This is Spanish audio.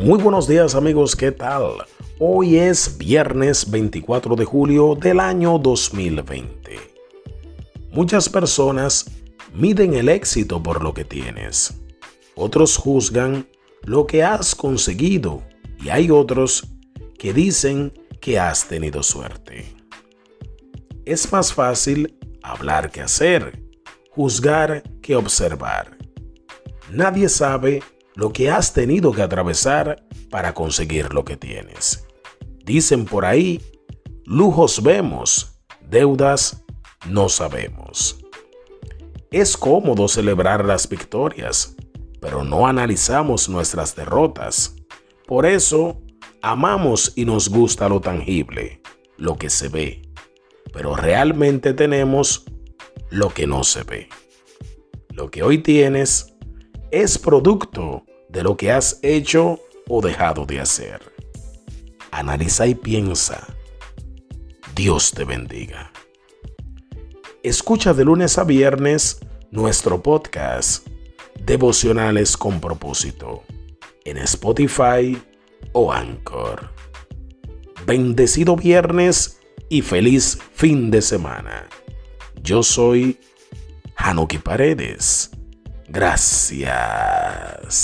Muy buenos días amigos, ¿qué tal? Hoy es viernes 24 de julio del año 2020. Muchas personas miden el éxito por lo que tienes. Otros juzgan lo que has conseguido y hay otros que dicen que has tenido suerte. Es más fácil hablar que hacer, juzgar que observar. Nadie sabe lo que has tenido que atravesar para conseguir lo que tienes. Dicen por ahí, lujos vemos, deudas no sabemos. Es cómodo celebrar las victorias, pero no analizamos nuestras derrotas. Por eso, amamos y nos gusta lo tangible, lo que se ve, pero realmente tenemos lo que no se ve. Lo que hoy tienes es producto de lo que has hecho o dejado de hacer. Analiza y piensa. Dios te bendiga. Escucha de lunes a viernes nuestro podcast Devocionales con propósito en Spotify o Anchor. Bendecido viernes y feliz fin de semana. Yo soy Hanuki Paredes. Gracias.